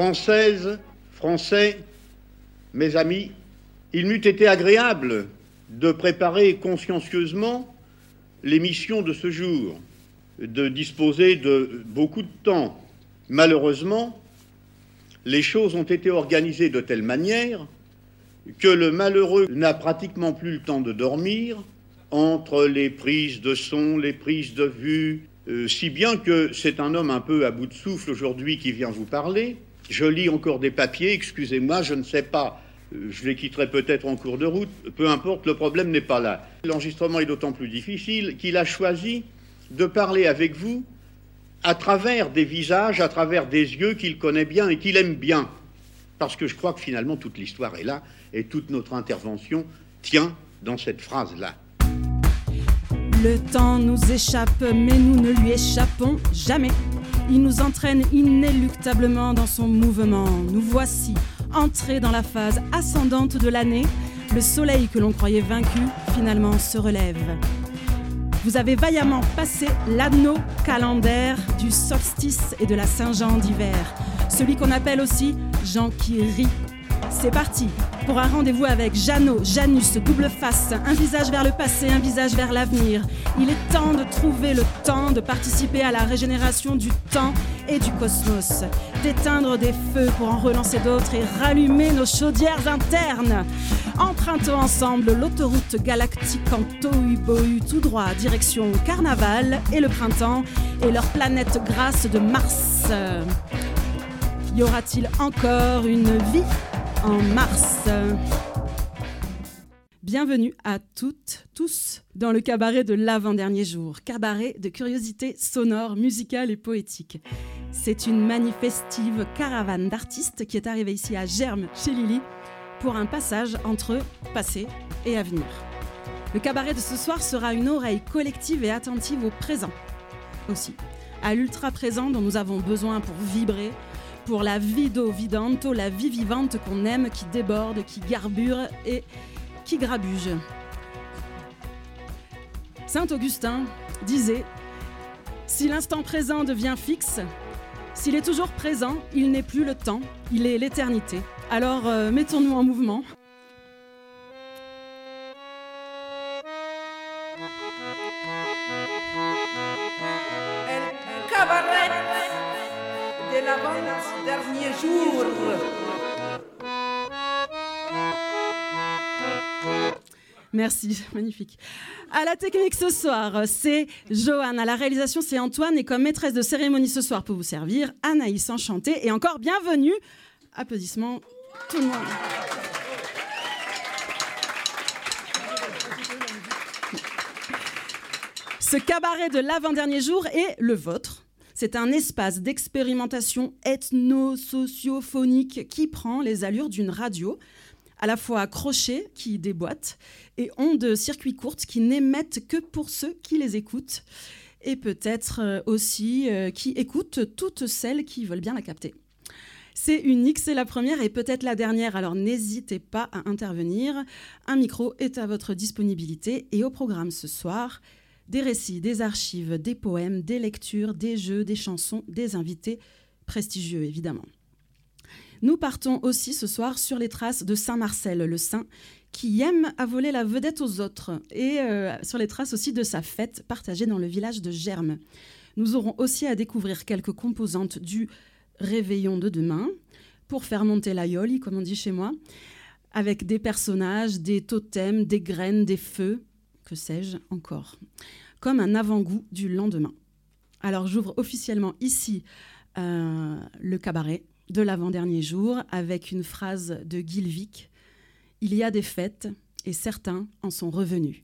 Françaises, Français, mes amis, il m'eût été agréable de préparer consciencieusement l'émission de ce jour, de disposer de beaucoup de temps. Malheureusement, les choses ont été organisées de telle manière que le malheureux n'a pratiquement plus le temps de dormir entre les prises de son, les prises de vue, euh, si bien que c'est un homme un peu à bout de souffle aujourd'hui qui vient vous parler. Je lis encore des papiers, excusez-moi, je ne sais pas, euh, je les quitterai peut-être en cours de route, peu importe, le problème n'est pas là. L'enregistrement est d'autant plus difficile qu'il a choisi de parler avec vous à travers des visages, à travers des yeux qu'il connaît bien et qu'il aime bien. Parce que je crois que finalement toute l'histoire est là et toute notre intervention tient dans cette phrase-là. Le temps nous échappe, mais nous ne lui échappons jamais. Il nous entraîne inéluctablement dans son mouvement. Nous voici entrés dans la phase ascendante de l'année. Le soleil que l'on croyait vaincu finalement se relève. Vous avez vaillamment passé l'anneau calendaire du solstice et de la Saint-Jean d'hiver, celui qu'on appelle aussi Jean qui rit. C'est parti pour un rendez-vous avec Jeannot, Janus, double face, un visage vers le passé, un visage vers l'avenir. Il est temps de trouver le temps de participer à la régénération du temps et du cosmos, d'éteindre des feux pour en relancer d'autres et rallumer nos chaudières internes. Empruntons ensemble l'autoroute galactique en tohu-bohu tout droit, direction Carnaval et le printemps et leur planète grasse de Mars. Y aura-t-il encore une vie? En mars. Bienvenue à toutes, tous, dans le cabaret de l'avant-dernier jour, cabaret de curiosité sonore, musicale et poétique. C'est une manifestive caravane d'artistes qui est arrivée ici à Germe, chez Lily, pour un passage entre passé et avenir. Le cabaret de ce soir sera une oreille collective et attentive au présent, aussi, à l'ultra-présent dont nous avons besoin pour vibrer, pour la vido vidanto, la vie vivante qu'on aime, qui déborde, qui garbure et qui grabuge. Saint Augustin disait Si l'instant présent devient fixe, s'il est toujours présent, il n'est plus le temps, il est l'éternité. Alors euh, mettons-nous en mouvement. Merci, magnifique. À la technique ce soir, c'est Joanne. À la réalisation, c'est Antoine. Et comme maîtresse de cérémonie ce soir pour vous servir, Anaïs Enchantée. Et encore bienvenue. Applaudissements, tout le monde. Ce cabaret de l'avant-dernier jour est le vôtre. C'est un espace d'expérimentation ethno-sociophonique qui prend les allures d'une radio, à la fois crochet qui déboîte et ondes circuits courtes qui n'émettent que pour ceux qui les écoutent et peut-être euh, aussi euh, qui écoutent toutes celles qui veulent bien la capter. C'est unique, c'est la première et peut-être la dernière, alors n'hésitez pas à intervenir. Un micro est à votre disponibilité et au programme ce soir, des récits, des archives, des poèmes, des lectures, des jeux, des chansons, des invités prestigieux évidemment. Nous partons aussi ce soir sur les traces de Saint Marcel, le saint qui aime à voler la vedette aux autres, et euh, sur les traces aussi de sa fête partagée dans le village de Germes. Nous aurons aussi à découvrir quelques composantes du réveillon de demain pour faire monter la yoli, comme on dit chez moi, avec des personnages, des totems, des graines, des feux, sais-je encore comme un avant-goût du lendemain. Alors j'ouvre officiellement ici euh, le cabaret de l'avant-dernier jour avec une phrase de Gilvik. Il y a des fêtes et certains en sont revenus.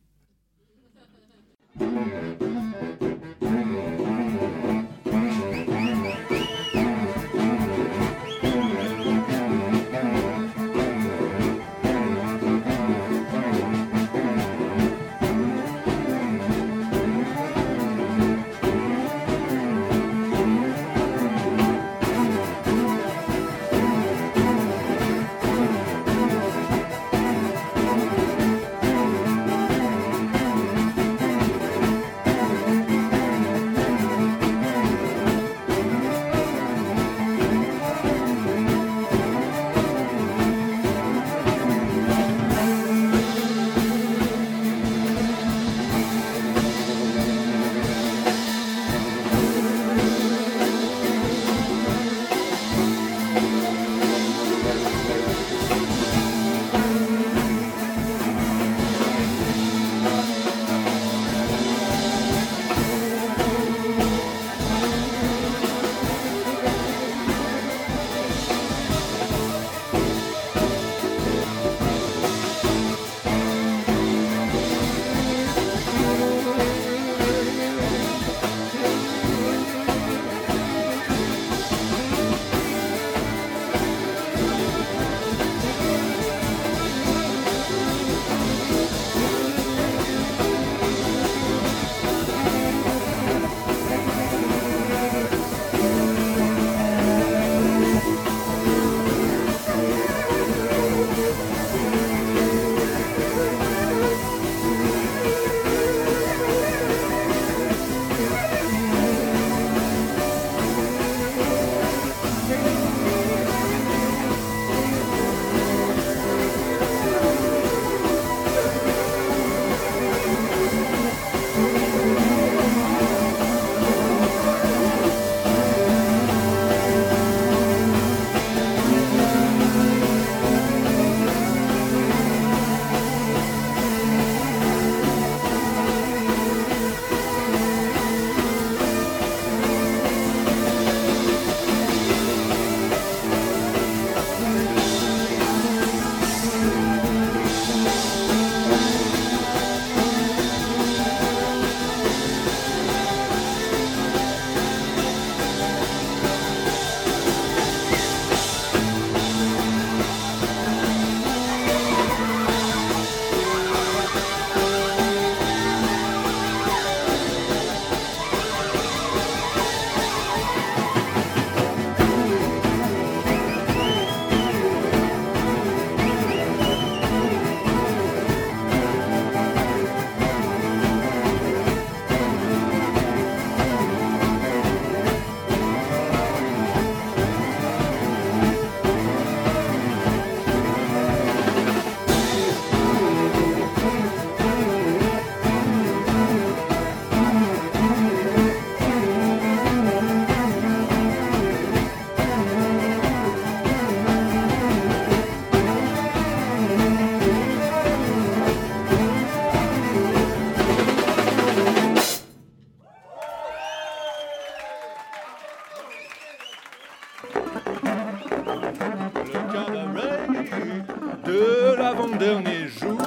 dernier jour,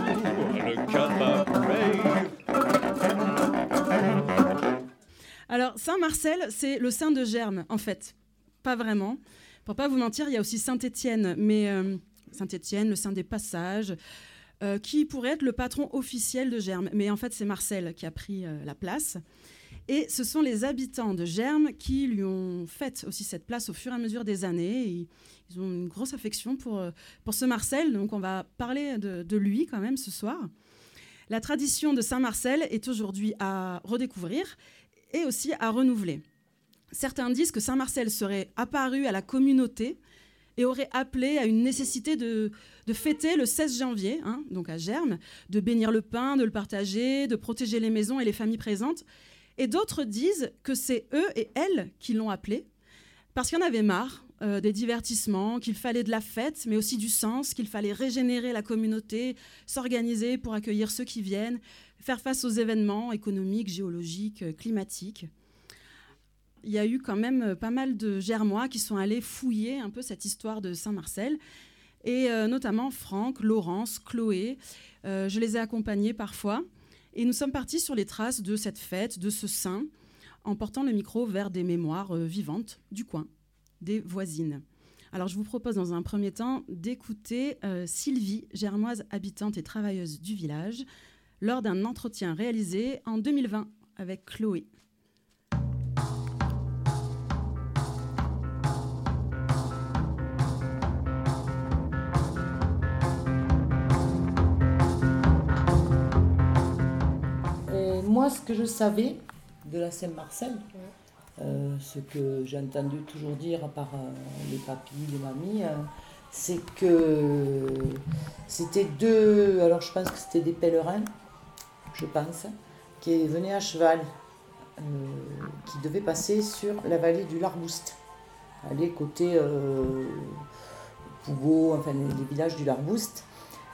le cabaret. Alors, Saint-Marcel, c'est le saint de Germe, en fait. Pas vraiment. Pour pas vous mentir, il y a aussi Saint-Étienne, mais euh, Saint-Étienne, le saint des passages, euh, qui pourrait être le patron officiel de Germe. Mais en fait, c'est Marcel qui a pris euh, la place. Et ce sont les habitants de Germe qui lui ont fait aussi cette place au fur et à mesure des années ils ont une grosse affection pour, pour ce Marcel, donc on va parler de, de lui quand même ce soir. La tradition de Saint-Marcel est aujourd'hui à redécouvrir et aussi à renouveler. Certains disent que Saint-Marcel serait apparu à la communauté et aurait appelé à une nécessité de, fêter le 16 janvier, hein, donc à Germe, de bénir le pain, de le partager, de protéger les maisons et les familles présentes. Et d'autres disent que c'est eux et elles qui l'ont appelé, parce qu'il en avait marre euh, des divertissements, qu'il fallait de la fête, mais aussi du sens, qu'il fallait régénérer la communauté, s'organiser pour accueillir ceux qui viennent, faire face aux événements économiques, géologiques, euh, climatiques. Il y a eu quand même euh, pas mal de Germois qui sont allés fouiller un peu cette histoire de Saint-Marcel, et notamment Franck, Laurence, Chloé. je les ai accompagnés parfois, et nous sommes partis sur les traces de cette fête, de ce saint, en portant le micro vers des mémoires vivantes du coin des voisines. Alors je vous propose dans un premier temps d'écouter euh, Sylvie, germoise habitante et travailleuse du village, lors d'un entretien réalisé en 2020 avec Chloé. moi, ce que je savais de la Saint-Marcel, euh, ce que j'ai entendu toujours dire par euh, les papis, les mamies, euh, c'est que c'était deux, alors je pense que c'était des pèlerins, je pense, qui venaient à cheval, qui devaient passer sur la vallée du Larbouste, aller côté Pougot, enfin les, villages du Larbouste,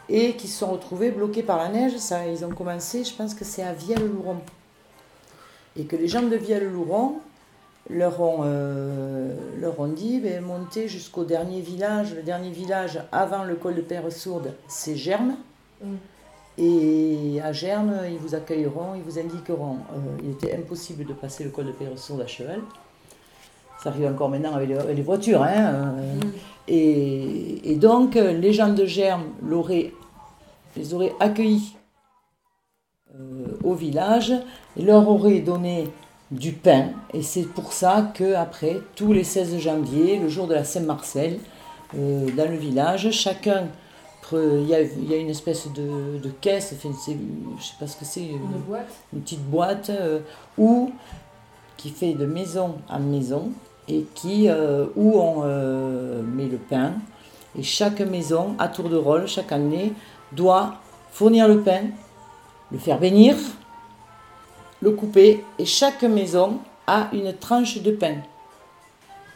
et qui se sont retrouvés bloqués par la neige. Ça, ils ont commencé, je pense que c'est à Vielle-Louron. Et que les gens de Vielle-Louron leur ont, euh, leur ont dit ben, montez jusqu'au dernier village. Le dernier village avant le col de Père Sourde, c'est Germe. Mm. Et à Germe, ils vous accueilleront, ils vous indiqueront. Euh, il était impossible de passer le col de Père Sourde à cheval. Ça arrive encore maintenant avec les, voitures. Hein, euh. mm. et, et, donc, les gens de Germe les auraient accueillis au village et leur auraient donné du pain. Et c'est pour ça qu'après, tous les 16 janvier, le jour de la Saint-Marcel, euh, dans le village, chacun, il y a, il y a une espèce de, de caisse, enfin, je ne sais pas ce que c'est, une, une, petite boîte, euh, où, qui fait de maison en maison, et qui, euh, où on met le pain. Et chaque maison, à tour de rôle, chaque année, doit fournir le pain, le faire bénir, le couper et chaque maison a une tranche de pain.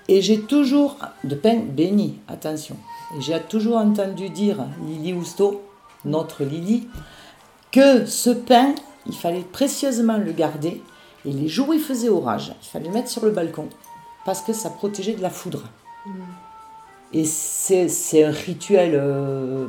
Et j'ai toujours, de pain béni, attention, et j'ai toujours entendu dire, Lily Housteau, notre Lily, que ce pain, il fallait précieusement le garder, et les jours où il faisait orage, il fallait le mettre sur le balcon, parce que ça protégeait de la foudre. Mm. Et c'est un rituel, euh,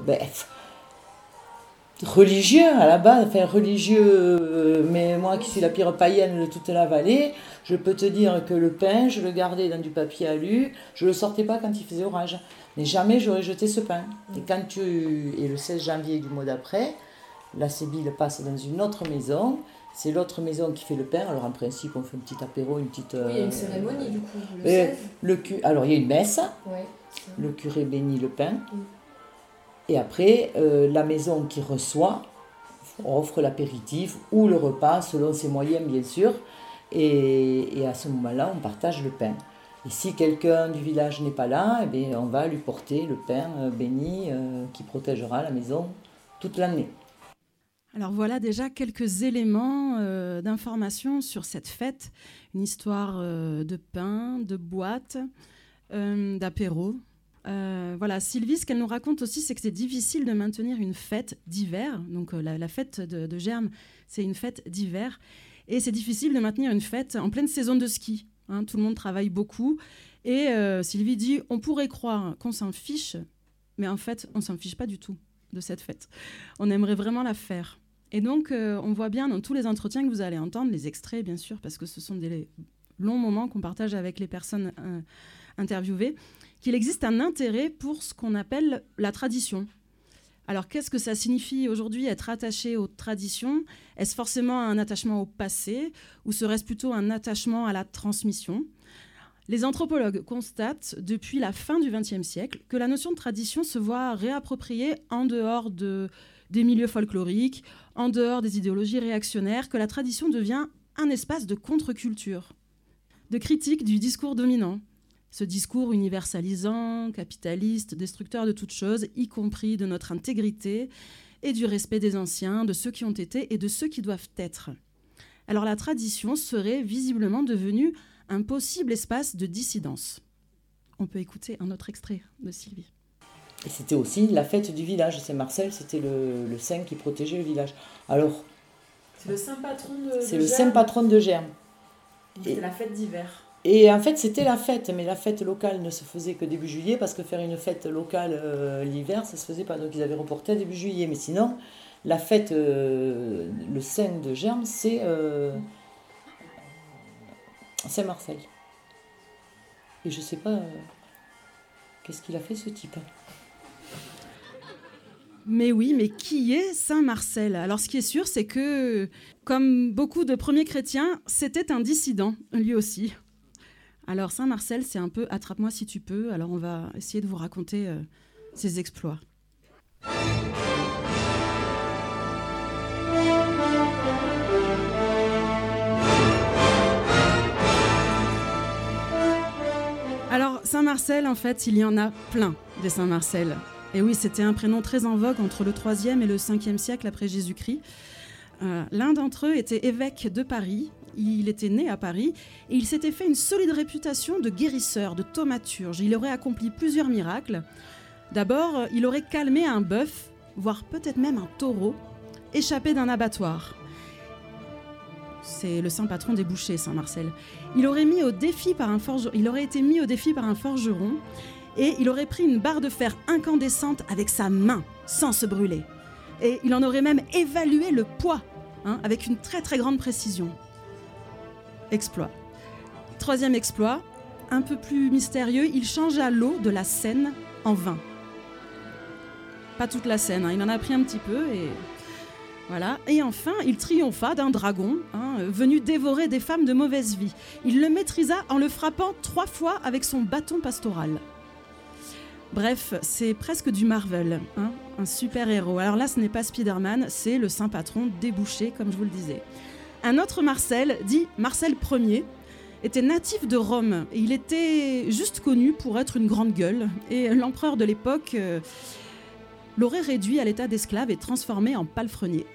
religieux à la base, enfin religieux, euh, mais moi qui suis la pire païenne de toute la vallée, je peux te dire que le pain, je le gardais dans du papier alu, je le sortais pas quand il faisait orage. Mais jamais j'aurais jeté ce pain. Et quand tu. Et le 16 janvier du mois d'après, la Sébille passe dans une autre maison. C'est l'autre maison qui fait le pain. Alors en principe, on fait un petit apéro, une petite. Oui, il y a une cérémonie du coup. Le, 16. le Alors il y a une messe. le curé bénit le pain. Mm. Et après, euh, la maison qui reçoit offre l'apéritif ou le repas selon ses moyens, bien sûr. Et, à ce moment-là, on partage le pain. Et si quelqu'un du village n'est pas là, eh bien, on va lui porter le pain euh, béni euh, qui protégera la maison toute l'année. Alors voilà déjà quelques éléments d'information sur cette fête, une histoire de pain, de boîte, d'apéro, euh, voilà, Sylvie, ce qu'elle nous raconte aussi, c'est que c'est difficile de maintenir une fête d'hiver. Donc euh, la, fête de, Germe, c'est une fête d'hiver. Et c'est difficile de maintenir une fête en pleine saison de ski. Hein. tout le monde travaille beaucoup. Et euh, Sylvie dit, on pourrait croire qu'on s'en fiche, mais en fait, on s'en fiche pas du tout de cette fête. On aimerait vraiment la faire. Et donc, on voit bien dans tous les entretiens que vous allez entendre, les extraits, bien sûr, parce que ce sont des long moment qu'on partage avec les personnes interviewées, qu'il existe un intérêt pour ce qu'on appelle la tradition. Alors qu'est-ce que ça signifie aujourd'hui être attaché aux traditions? Est-ce forcément un attachement au passé ou serait-ce plutôt un attachement à la transmission? Les anthropologues constatent depuis la fin du XXe siècle que la notion de tradition se voit réappropriée en dehors de, des milieux folkloriques, en dehors des idéologies réactionnaires, que la tradition devient un espace de contre-culture, de critique du discours dominant. Ce discours universalisant, capitaliste, destructeur de toutes choses, y compris de notre intégrité et du respect des anciens, de ceux qui ont été et de ceux qui doivent être. Alors la tradition serait visiblement devenue un possible espace de dissidence. On peut écouter un autre extrait de Sylvie. Et c'était aussi la fête du village. Saint-Marcel, c'était le, saint qui protégeait le village. Alors. C'est le saint patron de. C'est le saint patron de Germe. C'était la fête d'hiver. Et en fait, c'était la fête, mais la fête locale ne se faisait que début juillet, parce que faire une fête locale euh, l'hiver, ça se faisait pas. Donc ils avaient reporté à début juillet. Mais sinon, la fête, euh, le saint de Germe, c'est. Euh, Saint-Marcel. Et je sais pas euh, qu'est-ce qu'il a fait ce type. Mais oui, mais qui est Saint Marcel? Alors ce qui est sûr, c'est que, comme beaucoup de premiers chrétiens, c'était un dissident, lui aussi. Alors Saint Marcel, c'est un peu attrape-moi si tu peux. Alors on va essayer de vous raconter euh, ses exploits. Alors, Saint-Marcel, en fait, il y en a plein des Saint-Marcel. Et oui, c'était un prénom très en vogue entre le 3e et le 5e siècle après Jésus-Christ. Euh, l'un d'entre eux était évêque de Paris. Il était né à Paris et il s'était fait une solide réputation de guérisseur, de thaumaturge. Il aurait accompli plusieurs miracles. D'abord, il aurait calmé un bœuf, voire peut-être même un taureau, échappé d'un abattoir c'est le saint patron des bouchers, Saint Marcel. Il aurait, été mis au défi par un forgeron et il aurait pris une barre de fer incandescente avec sa main, sans se brûler. Et il en aurait même évalué le poids, hein, avec une très très grande précision. Exploit. Troisième exploit, un peu plus mystérieux, il changea l'eau de la Seine en vin. Pas toute la Seine, hein, il en a pris un petit peu et voilà. Et enfin, il triompha d'un dragon hein, venu dévorer des femmes de mauvaise vie. Il le maîtrisa en le frappant trois fois avec son bâton pastoral. Bref, c'est presque du Marvel, hein, un super-héros. Alors là, ce n'est pas Spider-Man, c'est le saint patron débouché, comme je vous le disais. Un autre Marcel, dit Marcel Ier, était natif de Rome. Et il était juste connu pour être une grande gueule. Et l'empereur de l'époque euh, l'aurait réduit à l'état d'esclave et transformé en palefrenier.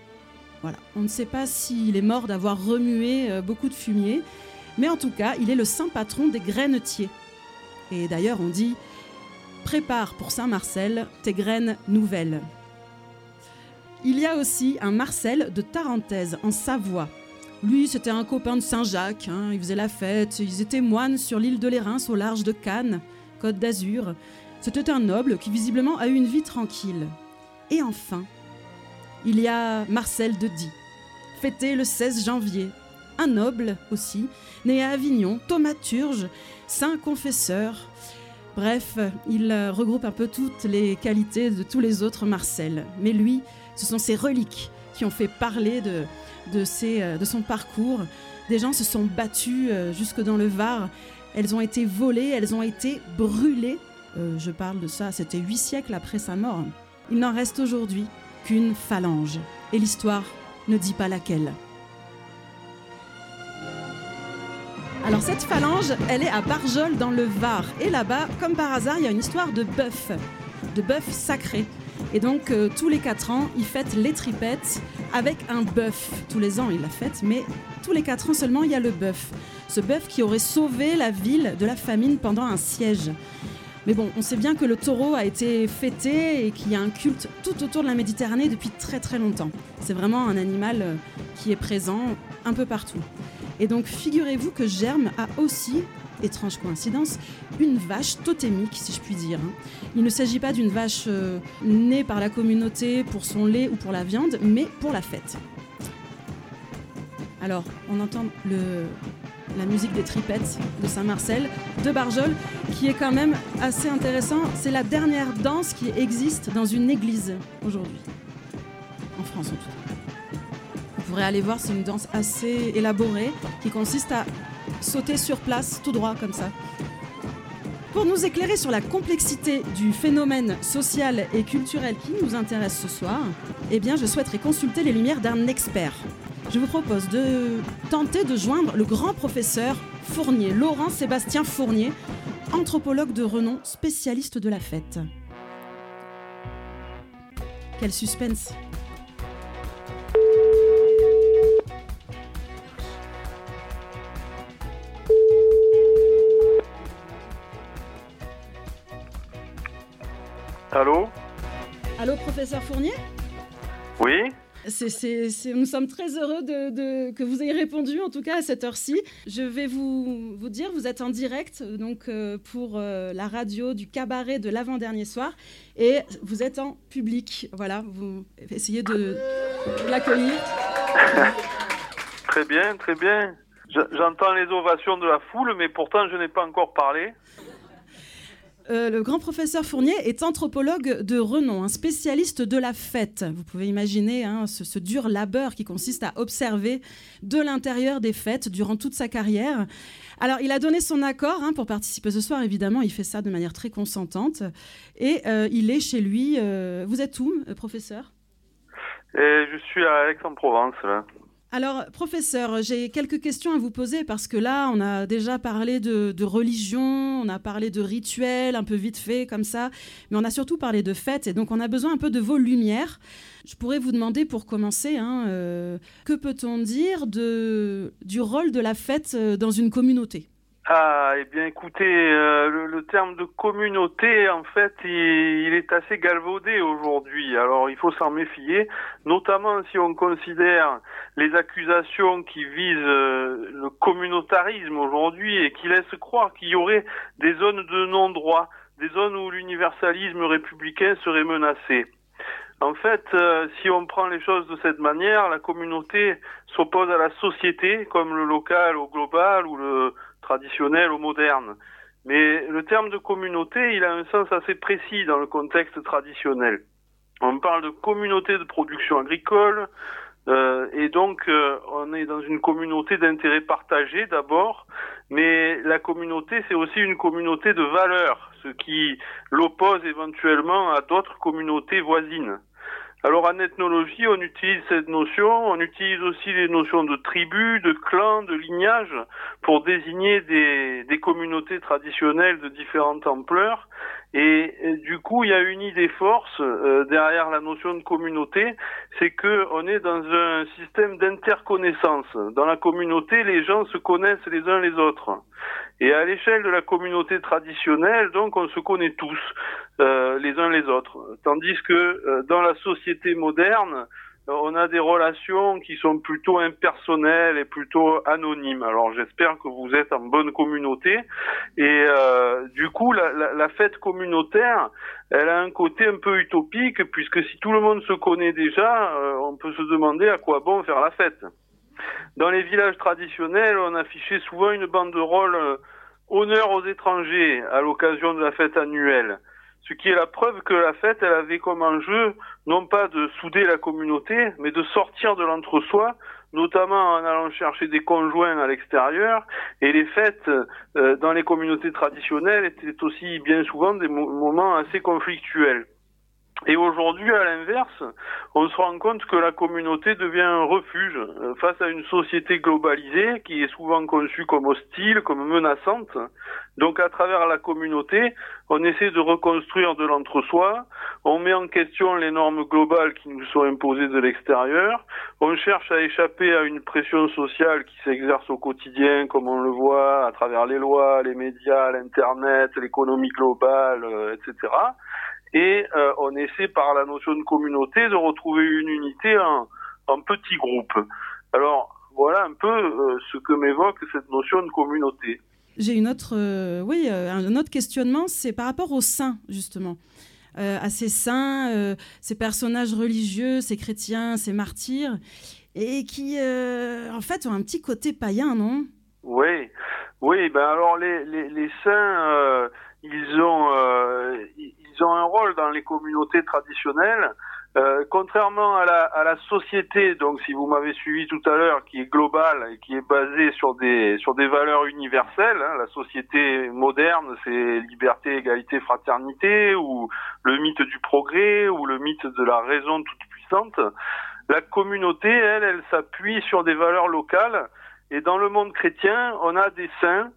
On ne sait pas s'il est mort d'avoir remué euh, beaucoup de fumier, mais en tout cas, il est le saint patron des grainetiers. Et d'ailleurs, on dit Prépare pour Saint Marcel tes graines nouvelles. Il y a aussi un Marcel de Tarentaise, en Savoie. Lui, c'était un copain de Saint-Jacques, hein. il faisait la fête, ils étaient moines sur l'île de l'Érins au large de Cannes, Côte d'Azur. C'était un noble qui visiblement a eu une vie tranquille. Et enfin, il y a Marcel de Die, fêté le 16 janvier. Un noble aussi, né à Avignon, thaumaturge, saint confesseur. Bref, il regroupe un peu toutes les qualités de tous les autres Marcel. Mais lui, ce sont ses reliques qui ont fait parler de, de, ses, de son parcours. Des gens se sont battus euh, jusque dans le Var. Elles ont été volées, elles ont été brûlées. Euh, je parle de ça, c'était huit siècles après sa mort. Il n'en reste aujourd'hui qu'une phalange. Et l'histoire ne dit pas laquelle. Alors cette phalange, elle est à Barjol dans le Var. Et là-bas, comme par hasard, il y a une histoire de bœuf, de bœuf sacré. Et donc euh, tous les quatre ans, ils fêtent les tripettes avec un bœuf. Tous les ans, ils la fêtent, mais tous les quatre ans seulement, il y a le bœuf. Ce bœuf qui aurait sauvé la ville de la famine pendant un siège. Mais bon, on sait bien que le taureau a été fêté et qu'il y a un culte tout autour de la Méditerranée depuis très très longtemps. C'est vraiment un animal euh, qui est présent un peu partout. Et donc figurez-vous que Germe a aussi, étrange coïncidence, une vache totémique, si je puis dire. Il ne s'agit pas d'une vache euh, née par la communauté pour son lait ou pour la viande, mais pour la fête. Alors, on entend la musique des tripettes de Saint-Marcel, de Barjol, qui est quand même assez intéressant. C'est la dernière danse qui existe dans une église aujourd'hui, en France en tout cas. Vous pourrez aller voir, c'est une danse assez élaborée qui consiste à sauter sur place tout droit comme ça. Pour nous éclairer sur la complexité du phénomène social et culturel qui nous intéresse ce soir, eh je souhaiterais consulter les lumières d'un expert. Je vous propose de tenter de joindre le grand professeur Fournier, Laurent Sébastien Fournier, anthropologue de renom, spécialiste de la fête. Quel suspense Allô Allô, professeur Fournier Oui C'est- c'est- c'est- nous sommes très heureux de, de- que vous ayez répondu, en tout cas à cette heure-ci. Je vais vous, vous dire, vous êtes en direct donc euh, pour euh, la radio du cabaret de l'avant-dernier soir, et vous êtes en public. Voilà, vous essayez de, de l'accueillir. Très bien, très bien. Je- J'entends les ovations de la foule, mais pourtant je n'ai pas encore parlé. Euh, le grand professeur Fournier est anthropologue de renom, un spécialiste de la fête. Vous pouvez imaginer hein, ce, dur labeur qui consiste à observer de l'intérieur des fêtes durant toute sa carrière. Alors, il a donné son accord hein, pour participer ce soir, évidemment, il fait ça de manière très consentante. Et euh, il est chez lui. euh, vous êtes où, professeur? Et je suis à Aix-en-Provence. Alors, professeur, j'ai quelques questions à vous poser parce que là, on a déjà parlé de, religion, on a parlé de rituels, un peu vite fait comme ça, mais on a surtout parlé de fêtes et donc on a besoin un peu de vos lumières. Je pourrais vous demander pour commencer, hein, euh, que peut-on dire du rôle de la fête euh, dans une communauté? Ah, eh bien écoutez, euh, le, le terme de communauté, en fait, il, il est assez galvaudé aujourd'hui. Alors il faut s'en méfier, notamment si on considère les accusations qui visent euh, le communautarisme aujourd'hui et qui laissent croire qu'il y aurait des zones de non-droit, des zones où l'universalisme républicain serait menacé. En fait, euh, si on prend les choses de cette manière, la communauté s'oppose à la société, comme le local au global ou le traditionnel au moderne. Mais le terme de communauté, il a un sens assez précis dans le contexte traditionnel. On parle de communauté de production agricole, euh, et donc euh, on est dans une communauté d'intérêts partagés d'abord, mais la communauté c'est aussi une communauté de valeurs, ce qui l'oppose éventuellement à d'autres communautés voisines. Alors en ethnologie, on utilise cette notion, on utilise aussi les notions de tribu, de clan, de lignage pour désigner des, des communautés traditionnelles de différentes ampleurs. Et, du coup, il y a une idée force euh, derrière la notion de communauté, c'est que on est dans un système d'interconnaissance. Dans la communauté, les gens se connaissent les uns les autres. Et à l'échelle de la communauté traditionnelle, donc, on se connaît tous euh, les uns les autres. Tandis que euh, dans la société moderne, on a des relations qui sont plutôt impersonnelles et plutôt anonymes. Alors j'espère que vous êtes en bonne communauté. Et euh, du coup, la, fête communautaire, elle a un côté un peu utopique, puisque si tout le monde se connaît déjà, euh, on peut se demander à quoi bon faire la fête. Dans les villages traditionnels, on affichait souvent une banderole euh, honneur aux étrangers à l'occasion de la fête annuelle. Ce qui est la preuve que la fête, elle avait comme enjeu non pas de souder la communauté, mais de sortir de l'entre-soi, notamment en allant chercher des conjoints à l'extérieur. Et les fêtes euh, dans les communautés traditionnelles étaient aussi bien souvent des mo moments assez conflictuels. Et aujourd'hui, à l'inverse, on se rend compte que la communauté devient un refuge euh, face à une société globalisée qui est souvent conçue comme hostile, comme menaçante. Donc à travers la communauté, on essaie de reconstruire de l'entre-soi, on met en question les normes globales qui nous sont imposées de l'extérieur, on cherche à échapper à une pression sociale qui s'exerce au quotidien, comme on le voit à travers les lois, les médias, l'Internet, l'économie globale, euh, etc et euh, on essaie par la notion de communauté de retrouver une unité en, en petits groupes. Alors voilà un peu euh, ce que m'évoque cette notion de communauté. J'ai une autre, euh, oui, un autre questionnement, c'est par rapport aux saints justement. Euh, à ces saints, euh, ces personnages religieux, ces chrétiens, ces martyrs, et qui, euh, en fait, ont un petit côté païen, non? Oui, oui. Ben alors les les, les saints, euh, ils ont euh, ils ont un rôle dans les communautés traditionnelles. Euh, contrairement à la, à la société, donc si vous m'avez suivi tout à l'heure, qui est globale et qui est basée sur des sur des valeurs universelles, hein, la société moderne, c'est liberté, égalité, fraternité, ou le mythe du progrès, ou le mythe de la raison toute puissante. La communauté, elle, elle s'appuie sur des valeurs locales. Et dans le monde chrétien, on a des saints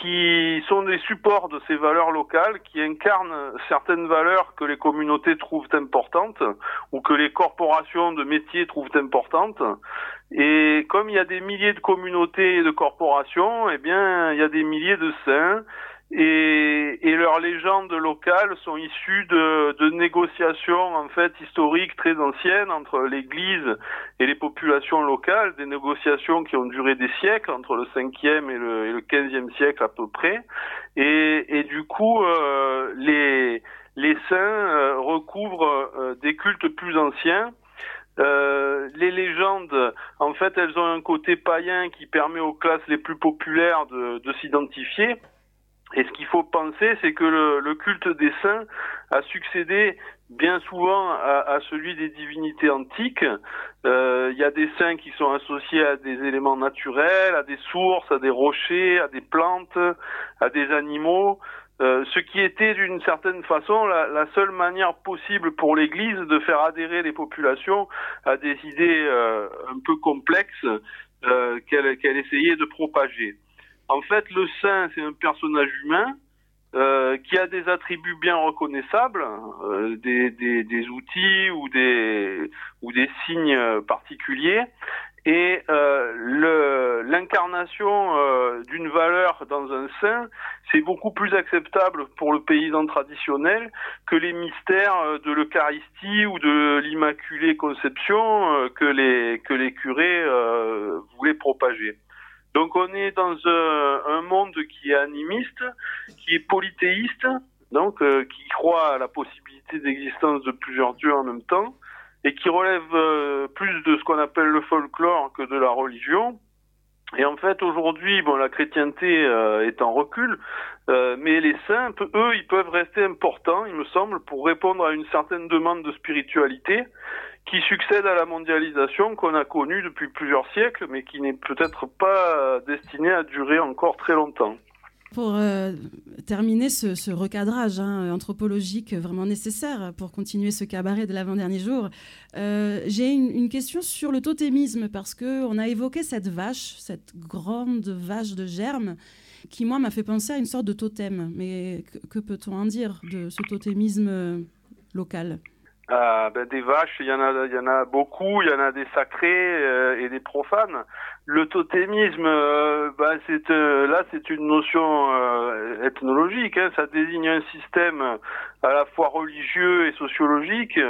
qui sont des supports de ces valeurs locales, qui incarnent certaines valeurs que les communautés trouvent importantes ou que les corporations de métiers trouvent importantes. Et comme il y a des milliers de communautés et de corporations, eh bien, il y a des milliers de saints et, et, leurs légendes locales sont issues de, de, négociations en fait historiques très anciennes entre l'Église et les populations locales, des négociations qui ont duré des siècles entre le 5e et le, et le 15e siècle à peu près, et, et du coup euh, les les saints euh, recouvrent euh, des cultes plus anciens. Euh, les légendes, en fait, elles ont un côté païen qui permet aux classes les plus populaires de, de s'identifier. Et ce qu'il faut penser, c'est que le, culte des saints a succédé bien souvent à, celui des divinités antiques. Il euh, y a des saints qui sont associés à des éléments naturels, à des sources, à des rochers, à des plantes, à des animaux. Euh, ce qui était d'une certaine façon la, seule manière possible pour l'Église de faire adhérer les populations à des idées euh, un peu complexes qu'elle qu essayait de propager. En fait, le saint, c'est un personnage humain euh, qui a des attributs bien reconnaissables, euh, des, outils ou des, signes particuliers. Et euh, l'incarnation euh, d'une valeur dans un saint, c'est beaucoup plus acceptable pour le paysan traditionnel que les mystères de l'Eucharistie ou de l'Immaculée Conception euh, que les curés voulaient propager. Donc on est dans un, un, monde qui est animiste, qui est polythéiste, donc euh, qui croit à la possibilité d'existence de plusieurs dieux en même temps, et qui relève euh, plus de ce qu'on appelle le folklore que de la religion. Et en fait, aujourd'hui, bon, la chrétienté euh, est en recul, mais les saints, eux, ils peuvent rester importants, il me semble, pour répondre à une certaine demande de spiritualité qui succède à la mondialisation qu'on a connue depuis plusieurs siècles, mais qui n'est peut-être pas destinée à durer encore très longtemps. Pour euh, terminer ce, recadrage hein, anthropologique vraiment nécessaire pour continuer ce cabaret de l'avant-dernier jour, euh, j'ai une, question sur le totémisme parce qu'on a évoqué cette vache, cette grande vache de germe, qui moi m'a fait penser à une sorte de totem. Mais que, que peut-on en dire de ce totémisme local? Euh, ben, des vaches, il y en a, il y en a beaucoup. Il y en a des sacrés euh, et des profanes. Le totémisme, euh, ben, c'est euh, là, c'est une notion euh, ethnologique. Hein, ça désigne un système à la fois religieux et sociologique.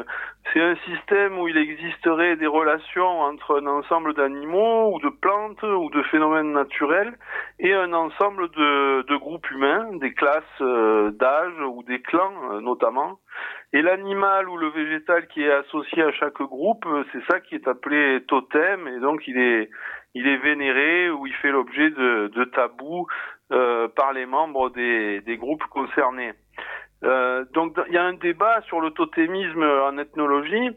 C'est un système où il existerait des relations entre un ensemble d'animaux ou de plantes ou de phénomènes naturels et un ensemble de, de groupes humains, des classes d'âge ou des clans notamment. Et l'animal ou le végétal qui est associé à chaque groupe, c'est ça qui est appelé totem, et donc il est, il est vénéré ou il fait l'objet de, de tabous euh, par les membres des, des groupes concernés. Euh, donc il y a un débat sur le totémisme en ethnologie.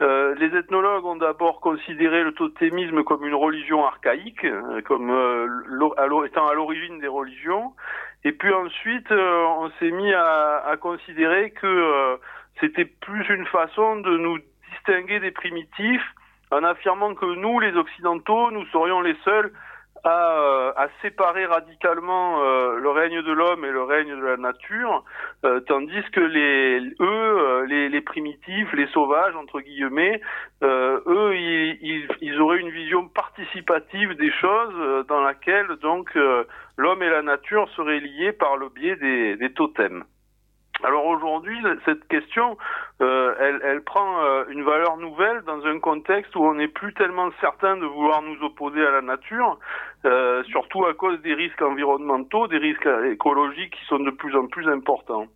Euh, les ethnologues ont d'abord considéré le totémisme comme une religion archaïque, comme euh, étant à l'origine des religions. Et puis ensuite, euh, on s'est mis à, à, considérer que euh, c'était plus une façon de nous distinguer des primitifs en affirmant que nous, les Occidentaux, nous serions les seuls à, euh, séparer radicalement euh, le règne de l'homme et le règne de la nature, euh, tandis que les eux, les, primitifs, les sauvages entre guillemets, eux, ils, auraient une vision participative des choses dans laquelle donc l'homme et la nature seraient liés par le biais des totems. Alors aujourd'hui, cette question, euh, elle, prend euh, une valeur nouvelle dans un contexte où on n'est plus tellement certain de vouloir nous opposer à la nature, euh, surtout à cause des risques environnementaux, des risques écologiques qui sont de plus en plus importants.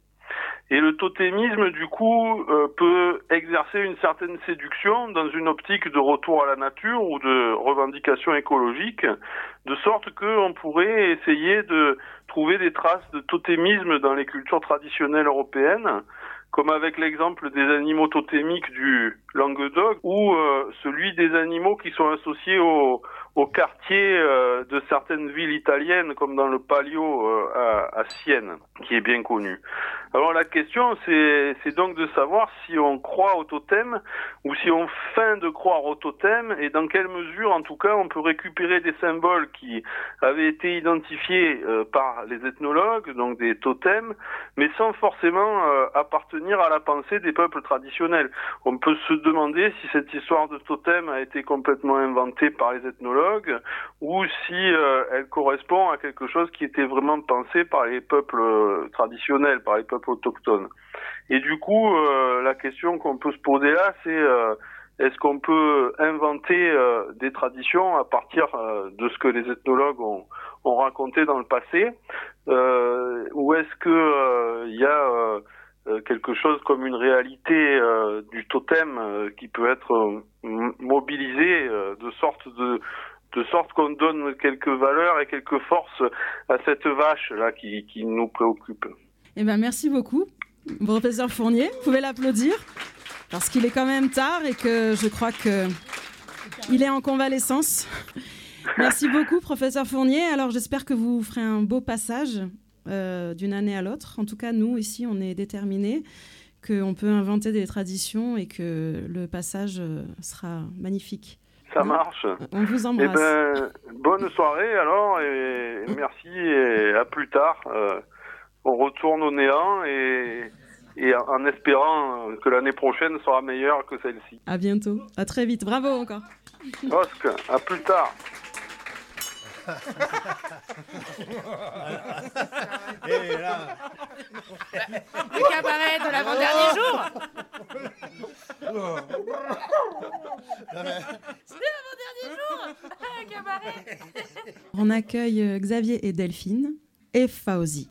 Et le totémisme, du coup, euh, peut exercer une certaine séduction dans une optique de retour à la nature ou de revendication écologique, de sorte qu'on pourrait essayer de trouver des traces de totémisme dans les cultures traditionnelles européennes, comme avec l'exemple des animaux totémiques du Languedoc ou euh, celui des animaux qui sont associés au, au quartier euh, de certaines villes italiennes, comme dans le Palio euh, à, à, Sienne, qui est bien connu. Alors la question, c'est donc de savoir si on croit au totem ou si on feint de croire au totem et dans quelle mesure, en tout cas, on peut récupérer des symboles qui avaient été identifiés euh, par les ethnologues, donc des totems, mais sans forcément appartenir à la pensée des peuples traditionnels. On peut se demander si cette histoire de totem a été complètement inventée par les ethnologues ou si euh, elle correspond à quelque chose qui était vraiment pensé par les peuples euh, traditionnels, par les peuples autochtones. Et du coup, euh, la question qu'on peut se poser là, c'est est-ce qu'on peut inventer des traditions à partir de ce que les ethnologues ont, ont raconté dans le passé, ou est-ce que il y a quelque chose comme une réalité du totem qui peut être mobilisé de sorte de de sorte qu'on donne quelques valeurs et quelques forces à cette vache là qui, nous préoccupe. Eh ben merci beaucoup, professeur Fournier. Vous pouvez l'applaudir parce qu'il est quand même tard et que je crois que il est en convalescence. Merci beaucoup, professeur Fournier. Alors j'espère que vous ferez un beau passage euh, d'une année à l'autre. En tout cas, nous ici, on est déterminés qu'on peut inventer des traditions et que le passage euh, sera magnifique. Ça marche. On vous embrasse. Eh ben, bonne soirée alors et merci et à plus tard. Euh, on retourne au néant et, et en espérant que l'année prochaine sera meilleure que celle-ci. À bientôt. À très vite. Bravo encore. Oscar, à plus tard. Et là... Le cabaret de l'avant-dernier jour. C'était l'avant-dernier jour. Un cabaret. On accueille euh, Xavier et Delphine et Fauzi.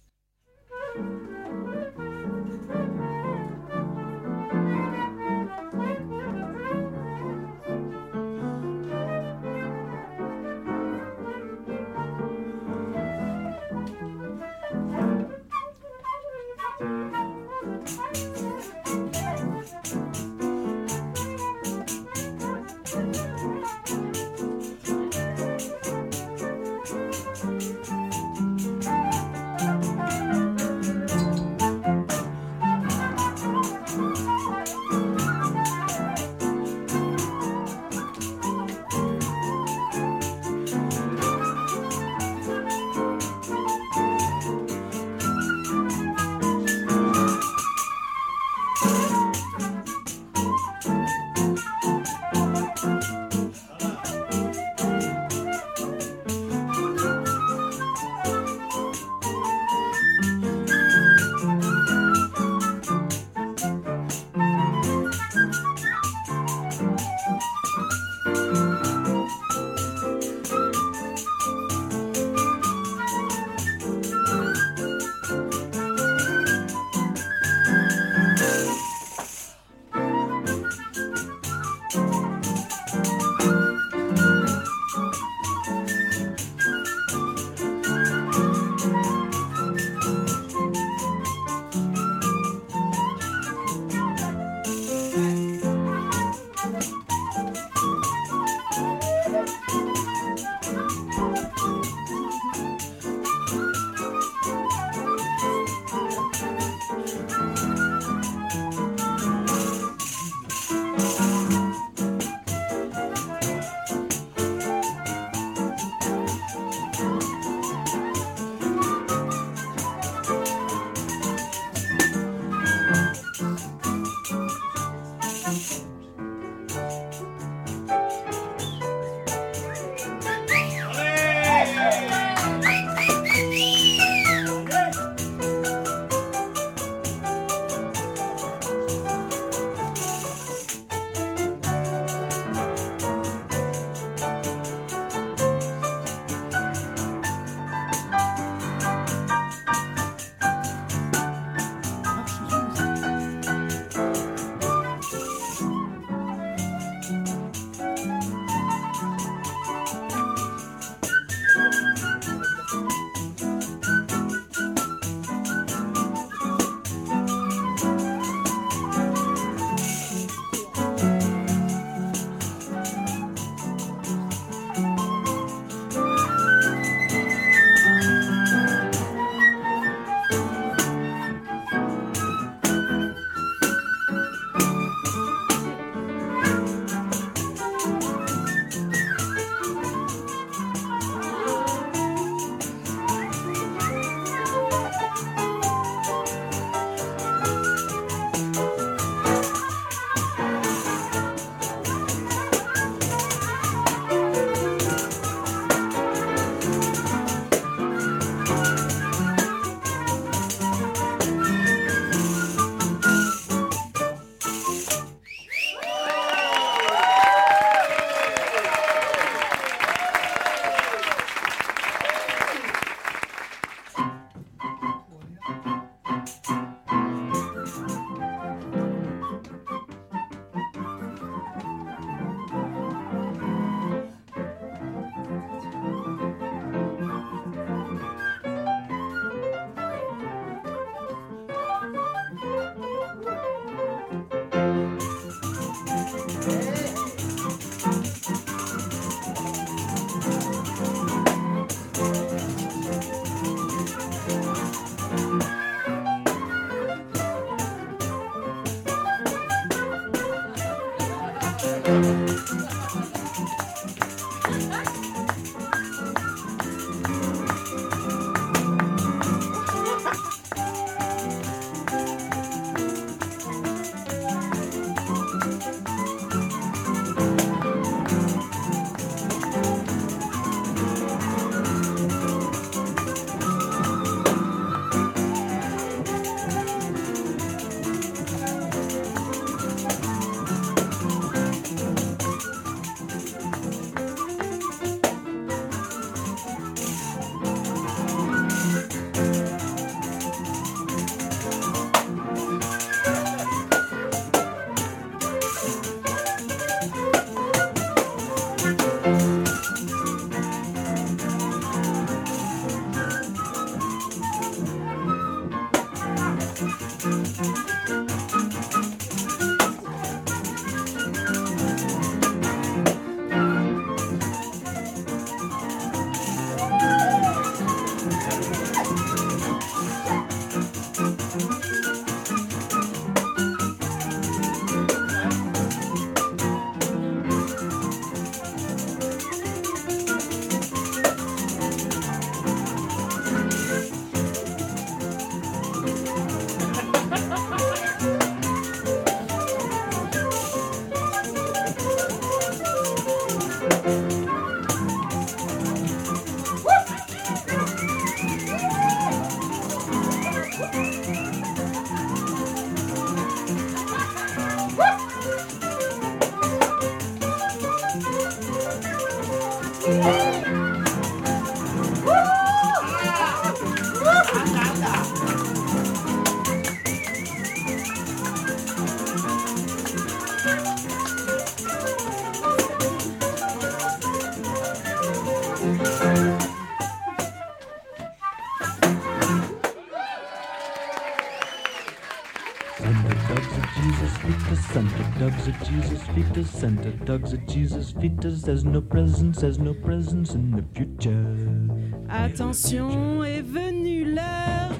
Attention, est venue l'heure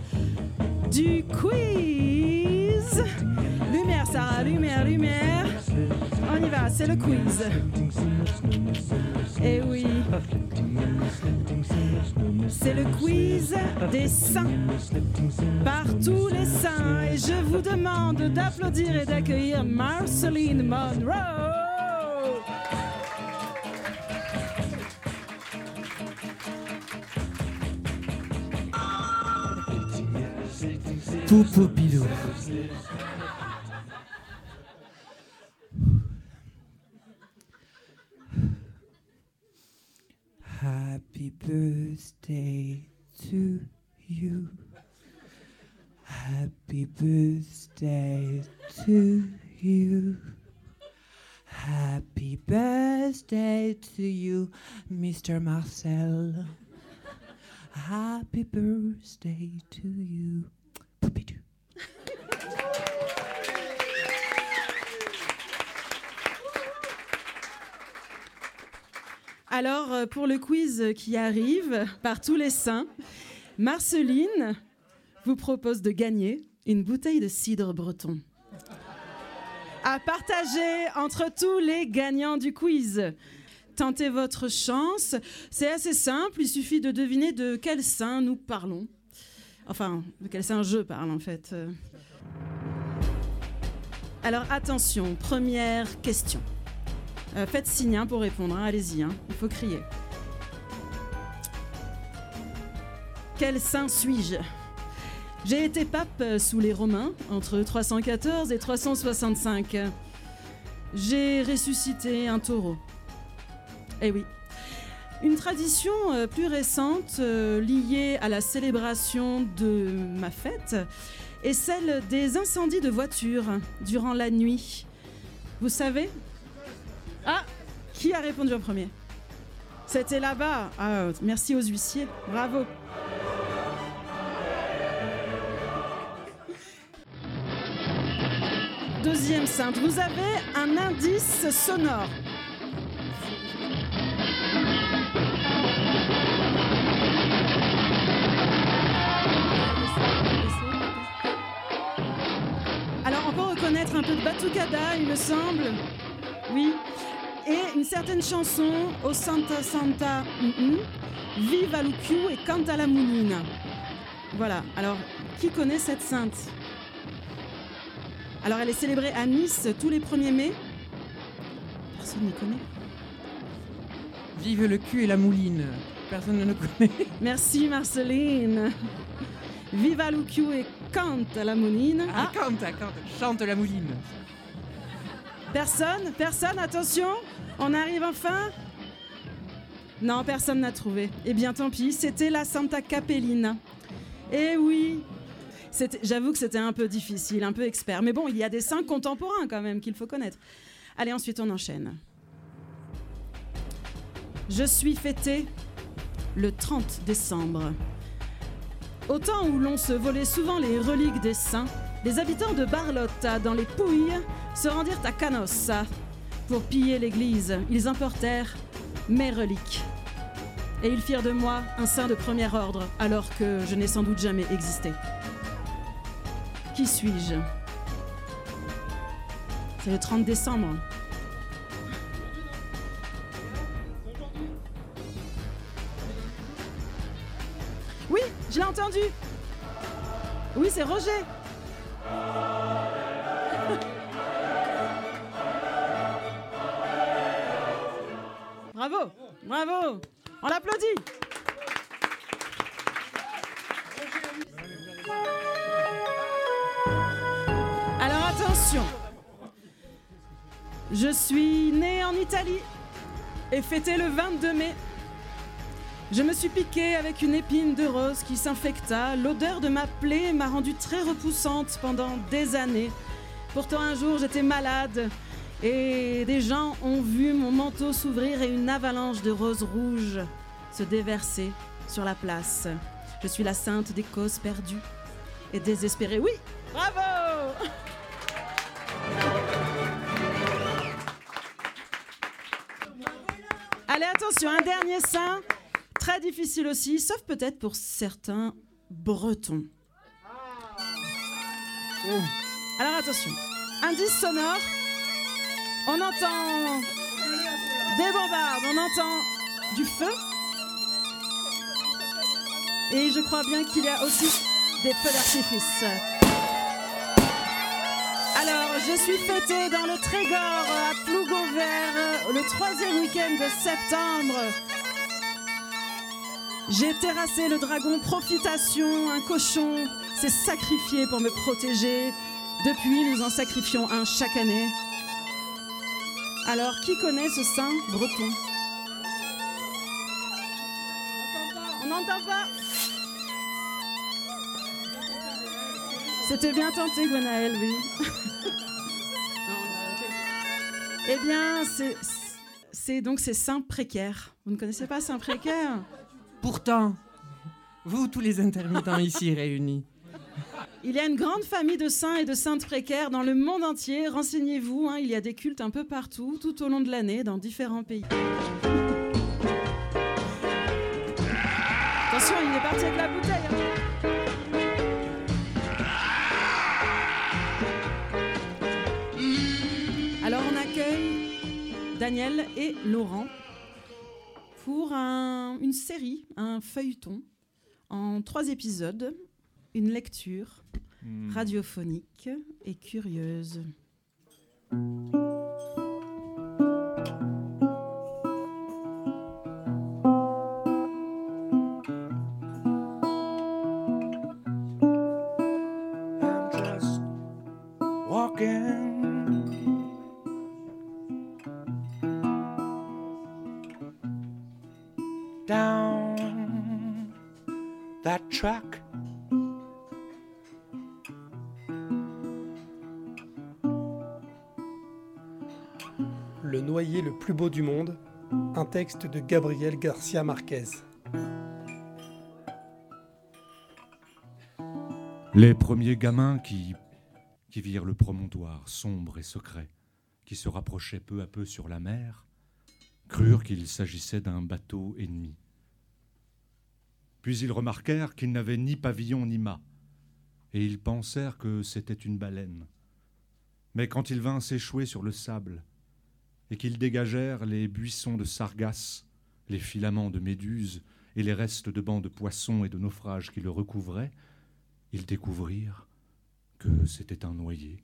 du quiz. Lumière, Sarah, lumière, lumière. On y va, c'est le quiz. Eh oui. C'est le quiz des saints. Par tous les saints. Et je vous demande d'applaudir et d'accueillir Marceline Monroe. Happy birthday to you. Happy birthday to you. Happy birthday to you, Mr. Marcel. Happy birthday to you. Alors, euh, pour le quiz qui arrive par tous les saints, Marceline vous propose de gagner une bouteille de cidre breton. À partager entre tous les gagnants du quiz. Tentez votre chance. C'est assez simple, il suffit de deviner de quel saint nous parlons. Enfin, de quel saint je parle en fait. Euh. Alors attention, première question. Euh, faites signe hein, pour répondre, hein, allez-y, hein, il faut crier. Quel saint suis-je? J'ai été pape euh, sous les Romains entre 314 et 365. J'ai ressuscité un taureau. Eh oui. Une tradition euh, plus récente liée à la célébration de ma fête est celle des incendies de voitures durant la nuit. Vous savez Ah Qui a répondu en premier? C'était là-bas. Ah, merci aux huissiers. Bravo. Deuxième sainte, vous avez un indice sonore. Alors on peut reconnaître un peu de batucada, il me semble. Oui. Et une certaine chanson, au Santa Santa, mm -mm, Viva Luciu et Canta la Moulina. Voilà. Alors, qui connaît cette sainte? Alors, elle est célébrée à Nice tous les 1er mai. Personne ne connaît. Vive le cul et la mouline. Personne ne le connaît. Merci Marceline. Viva Luciu et Canta la Moulina. Ah, canta, canta. Chante la mouline. Personne Personne Attention On arrive enfin Non, personne n'a trouvé. Eh bien, tant pis, c'était la Santa Capellina. Eh oui J'avoue que c'était un peu difficile, un peu expert. Mais bon, il y a des saints contemporains quand même qu'il faut connaître. Allez, ensuite, on enchaîne. Je suis fêté le 30 décembre. Au temps où l'on se volait souvent les reliques des saints, les habitants de Barlotta, dans les Pouilles, se rendirent à Canossa pour piller l'église. Ils emportèrent mes reliques. Et ils firent de moi un saint de premier ordre, alors que je n'ai sans doute jamais existé. Qui suis-je? C'est le 30 décembre. Oui, je l'ai entendu. Oui, c'est Roger. Bravo, bravo. On l'applaudit. Alors attention. Je suis né en Italie et fêté le 22 mai Je me suis piqué avec une épine de rose qui s'infecta. L'odeur de ma plaie m'a rendue très repoussante pendant des années. Pourtant, un jour, j'étais malade et des gens ont vu mon manteau s'ouvrir et une avalanche de roses rouges se déverser sur la place. Je suis la sainte des causes perdues et désespérée. Oui, bravo Allez, attention, un dernier saint, très difficile aussi, sauf peut-être pour certains bretons. Alors attention, indice sonore, on entend des bombardes, on entend du feu, et je crois bien qu'il y a aussi des feux d'artifice. Alors, je suis fêtée dans le Trégor à Plougonvert le troisième week-end de septembre. J'ai terrassé le dragon Profitation, un cochon s'est sacrifié pour me protéger. Depuis, nous en sacrifions un chaque année. Alors, qui connaît ce saint breton On n'entend pas C'était bien tenté, Gwenaël, oui. Eh bien, c'est, c'est donc ces saints précaires. Vous ne connaissez pas saint précaire? Pourtant, vous, tous les intermittents ici réunis, Il y a une grande famille de saints et de saintes précaires dans le monde entier. Renseignez-vous, hein, il y a des cultes un peu partout, tout au long de l'année, dans différents pays. Attention, il est parti avec la bouteille. hein. Alors on accueille Daniel et Laurent pour un- une série, un feuilleton en trois épisodes, une lecture radiophonique et curieuse. Le noyer le plus beau du monde, un texte de Gabriel Garcia Marquez. Les premiers gamins qui, qui virent le promontoire sombre et secret, qui se rapprochait peu à peu sur la mer, crurent qu'il s'agissait d'un bateau ennemi. Puis ils remarquèrent qu'il n'avait ni pavillon ni mât, et ils pensèrent que c'était une baleine. Mais quand il vint s'échouer sur le sable, et qu'ils dégagèrent les buissons de sargasses, les filaments de méduses et les restes de bancs de poissons et de naufrages qui le recouvraient, ils découvrirent que c'était un noyé.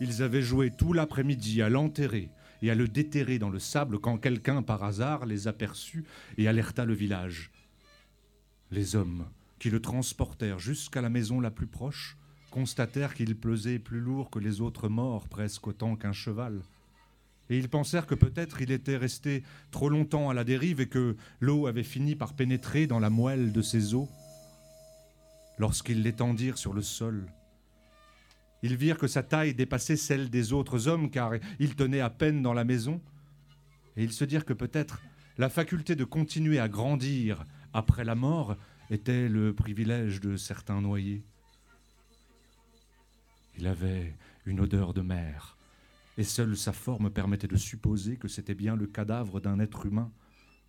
Ils avaient joué tout l'après-midi à l'enterrer et à le déterrer dans le sable quand quelqu'un par hasard les aperçut et alerta le village. Les hommes qui le transportèrent jusqu'à la maison la plus proche constatèrent qu'il pesait plus lourd que les autres morts, presque autant qu'un cheval. Et ils pensèrent que peut-être il était resté trop longtemps à la dérive et que l'eau avait fini par pénétrer dans la moelle de ses os. Lorsqu'ils l'étendirent sur le sol, ils virent que sa taille dépassait celle des autres hommes car il tenait à peine dans la maison, et ils se dirent que peut-être la faculté de continuer à grandir après la mort était le privilège de certains noyés. Il avait une odeur de mer, et seule sa forme permettait de supposer que c'était bien le cadavre d'un être humain,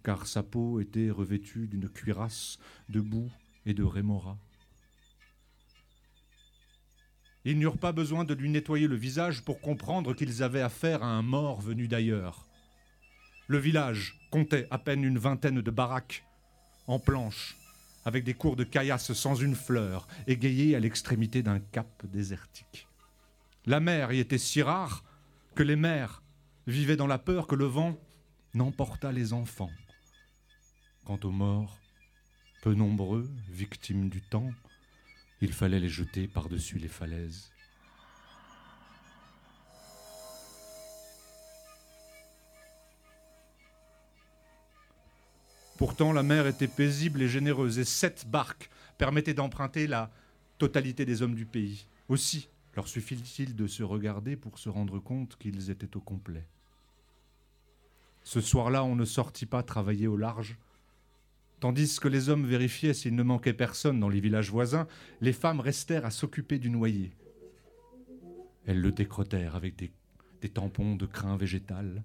car sa peau était revêtue d'une cuirasse de boue et de rémora. Ils n'eurent pas besoin de lui nettoyer le visage pour comprendre qu'ils avaient affaire à un mort venu d'ailleurs. Le village comptait à peine une vingtaine de baraques, en planches, avec des cours de caillasse sans une fleur, égayées à l'extrémité d'un cap désertique. La mer y était si rare que les mères vivaient dans la peur que le vent n'emportât les enfants. Quant aux morts, peu nombreux, victimes du temps, il fallait les jeter par-dessus les falaises. Pourtant, la mer était paisible et généreuse, et sept barques permettaient d'emprunter la totalité des hommes du pays. Aussi, leur suffit-il de se regarder pour se rendre compte qu'ils étaient au complet. Ce soir-là, on ne sortit pas travailler au large. Tandis que les hommes vérifiaient s'il ne manquait personne dans les villages voisins, les femmes restèrent à s'occuper du noyer. Elles le décrottèrent avec des, des tampons de crin végétal,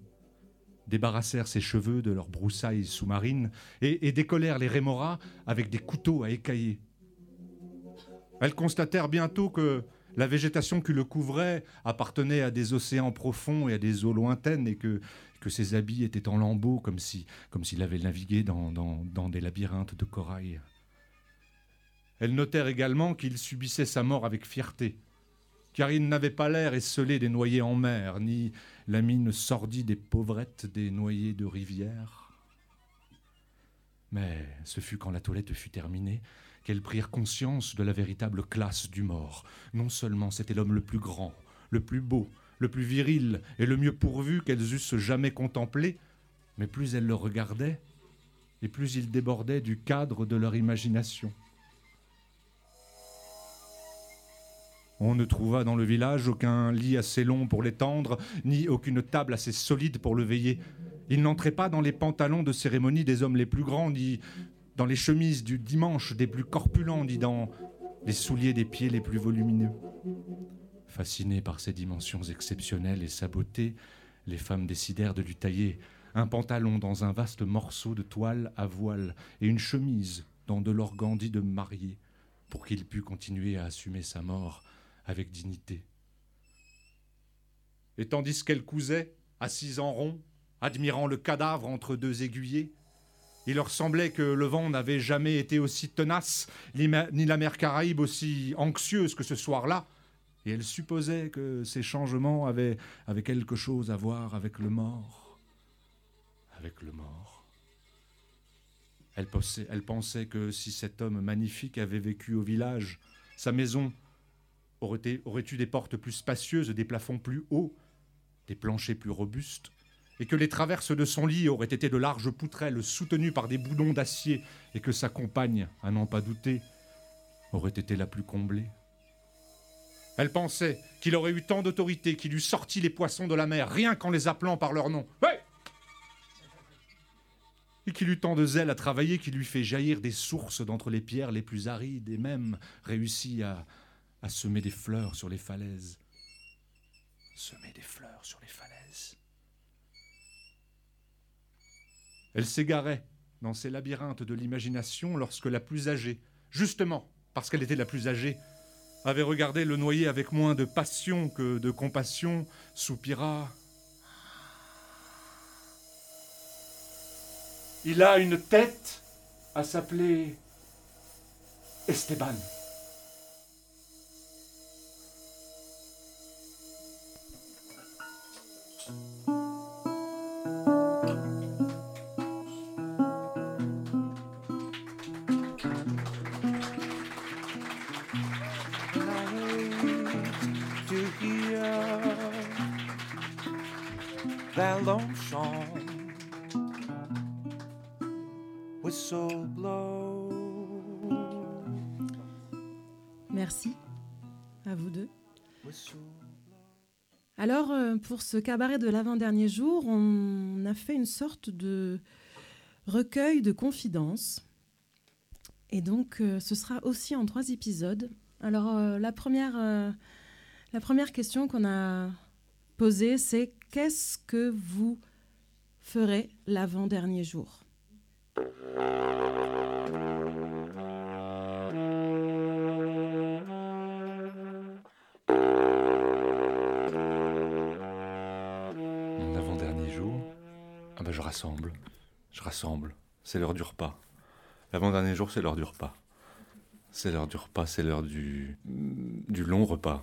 débarrassèrent ses cheveux de leurs broussailles sous-marines et, décollèrent les rémoras avec des couteaux à écailler. Elles constatèrent bientôt que la végétation qui le couvrait appartenait à des océans profonds et à des eaux lointaines et que, que ses habits étaient en lambeaux comme si comme s'il avait navigué dans des labyrinthes de corail. Elles notèrent également qu'il subissait sa mort avec fierté, car il n'avait pas l'air esselé des noyés en mer, ni la mine sordide des pauvrettes des noyés de rivière. Mais ce fut quand la toilette fut terminée qu'elles prirent conscience de la véritable classe du mort. Non seulement c'était l'homme le plus grand, le plus beau, le plus viril et le mieux pourvu qu'elles eussent jamais contemplé, mais plus elles le regardaient, et plus il débordait du cadre de leur imagination. On ne trouva dans le village aucun lit assez long pour l'étendre, ni aucune table assez solide pour le veiller. Il n'entrait pas dans les pantalons de cérémonie des hommes les plus grands, ni dans les chemises du dimanche des plus corpulents, ni dans les souliers des pieds les plus volumineux. Fascinées par ses dimensions exceptionnelles et sa beauté, les femmes décidèrent de lui tailler un pantalon dans un vaste morceau de toile à voile et une chemise dans de l'organdie de mariée pour qu'il pût continuer à assumer sa mort avec dignité. Et tandis qu'elle cousait, assise en rond, admirant le cadavre entre deux aiguillés, il leur semblait que le vent n'avait jamais été aussi tenace, ni la mer Caraïbe aussi anxieuse que ce soir-là, et elle supposait que ces changements avaient, quelque chose à voir avec le mort. Avec le mort. Elle elle pensait que si cet homme magnifique avait vécu au village, sa maison aurait, été, aurait eu des portes plus spacieuses, des plafonds plus hauts, des planchers plus robustes, et que les traverses de son lit auraient été de larges poutrelles soutenues par des boudons d'acier, et que sa compagne, à n'en pas douter, aurait été la plus comblée? Elle pensait qu'il aurait eu tant d'autorité qu'il eût sorti les poissons de la mer, rien qu'en les appelant par leur nom. Ouais et qu'il eut tant de zèle à travailler qu'il lui fait jaillir des sources d'entre les pierres les plus arides, et même réussit à, à semer des fleurs sur les falaises. Semer des fleurs sur les falaises. Elle s'égarait dans ces labyrinthes de l'imagination lorsque la plus âgée, justement parce qu'elle était la plus âgée, avait regardé le noyer avec moins de passion que de compassion, soupira. Il a une tête à s'appeler Esteban. Merci à vous deux. Alors, euh, pour ce cabaret de l'avant-dernier jour, on a fait une sorte de recueil de confidences. Et donc, euh, ce sera aussi en trois épisodes. Alors, euh, la, première, la première question qu'on a posée, c'est qu'est-ce que vous ferez l'avant-dernier jour? Mon avant-dernier jour, ah ben je rassemble. Je rassemble. C'est l'heure du repas. L'avant-dernier jour, c'est l'heure du repas. C'est l'heure du repas, c'est l'heure du, du long repas.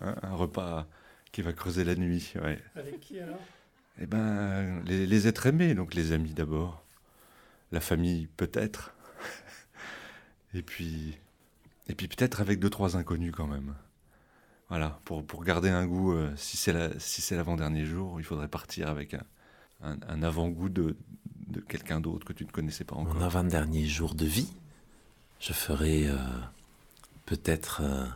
Hein, un repas qui va creuser la nuit. Ouais. Avec qui alors? Eh ben, les, les êtres aimés, donc les amis d'abord. La famille, peut-être. Et puis, et puis peut-être avec deux, trois inconnus quand même. Voilà, pour, pour garder un goût, euh, si c'est la, si c'est l'avant-dernier jour, il faudrait partir avec un, un, un avant-goût de, de quelqu'un d'autre que tu ne connaissais pas encore Mon avant-dernier jour de vie, je ferai euh, peut-être. euh,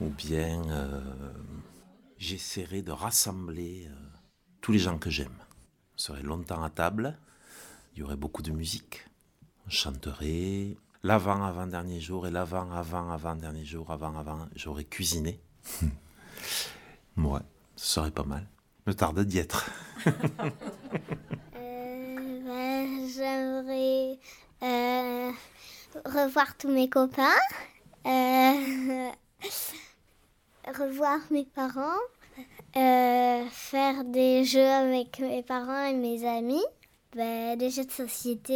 ou bien euh, j'essaierai de rassembler euh, tous les gens que j'aime. On serait longtemps à table, il y aurait beaucoup de musique, on chanterait l'avant-avant-dernier jour et l'avant-avant-avant-dernier jour, avant-avant, j'aurais cuisiné. ouais, ce serait pas mal. Me tarde d'y être. Euh, ben, J'aimerais euh, revoir tous mes copains, euh, revoir mes parents, euh, faire des jeux avec mes parents et mes amis, ben, des jeux de société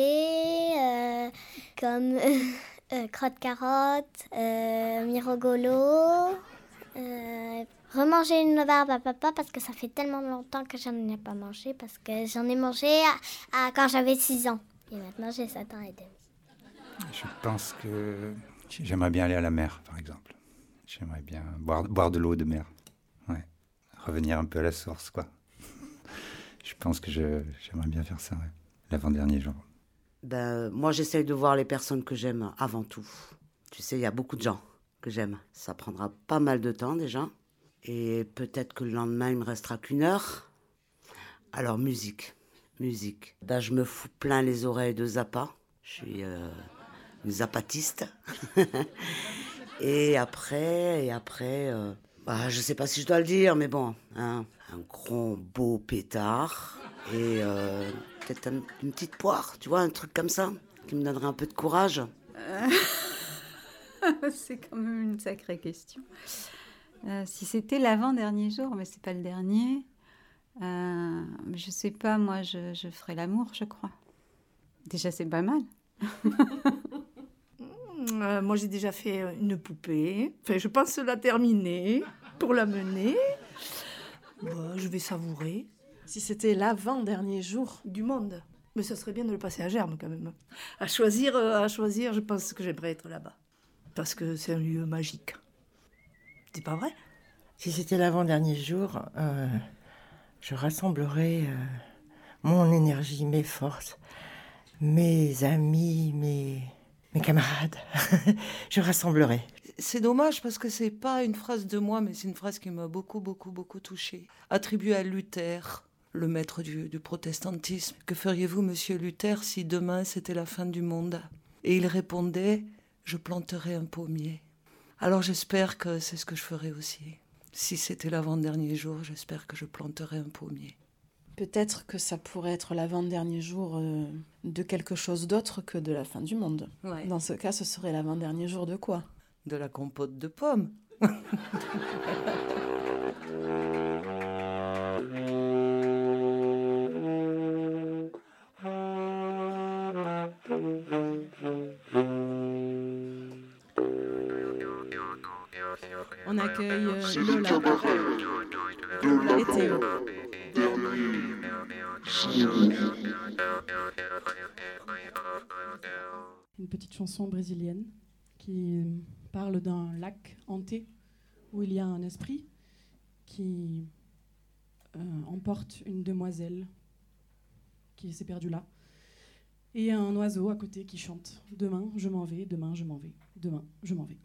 euh, comme euh, crotte-carotte, mirogolo. Remanger une barbe à papa parce que ça fait tellement longtemps que j'en ai pas mangé parce que j'en ai mangé à quand j'avais 6 ans. Et maintenant j'ai 7 ans et demi. Je pense que j'aimerais bien aller à la mer, par exemple. J'aimerais bien boire, boire de l'eau de mer. Ouais. Revenir un peu à la source, quoi. Je pense que j'aimerais bien faire ça. L'avant-dernier jour. Ben, moi, j'essaye de voir les personnes que j'aime avant tout. Tu sais, il y a beaucoup de gens que j'aime. Ça prendra pas mal de temps déjà. Et peut-être que le lendemain, il me restera qu'une heure. Alors, musique. Musique. Ben, je me fous plein les oreilles de Zappa. Je suis euh, une zapatiste. et après, et après, euh, bah, je sais pas si je dois le dire, mais bon, hein, un gros beau pétard et euh, peut-être un- une petite poire, tu vois, un truc comme ça, qui me donnerait un peu de courage. c'est quand même une sacrée question. Euh, si c'était l'avant-dernier jour, mais c'est pas le dernier, euh, je sais pas, moi je, je ferais l'amour, je crois. Déjà, c'est pas mal. Euh, moi, j'ai déjà fait une poupée. Enfin, je pense la terminer pour la mener. Bah, je vais savourer. Si c'était l'avant-dernier jour du monde. Mais ça serait bien de le passer à germe quand même. À choisir, euh, à choisir, je pense que j'aimerais être là-bas. Parce que c'est un lieu magique. C'est pas vrai? Si c'était l'avant-dernier jour, euh, je rassemblerais euh, mon énergie, mes forces, mes amis, mes, mes camarades. je rassemblerais. C'est dommage parce que c'est pas une phrase de moi, mais c'est une phrase qui m'a beaucoup, beaucoup, beaucoup touchée. Attribuée à Luther, le maître du, du protestantisme. Que feriez-vous, monsieur Luther, si demain c'était la fin du monde? Et il répondait Je planterai un pommier. Alors j'espère que c'est ce que je ferai aussi. Si c'était l'avant-dernier jour, j'espère que je planterai un pommier. Peut-être que ça pourrait être l'avant-dernier jour euh, de quelque chose d'autre que de la fin du monde. Dans ce cas, ce serait l'avant-dernier jour de quoi? De la compote de pommes. On accueille euh, Lola. Petite chanson brésilienne qui parle d'un lac hanté où il y a un esprit qui euh, emporte une demoiselle qui s'est perdue là. Et un oiseau à côté qui chante Demain, je m'en vais, demain, je m'en vais, demain, je m'en vais.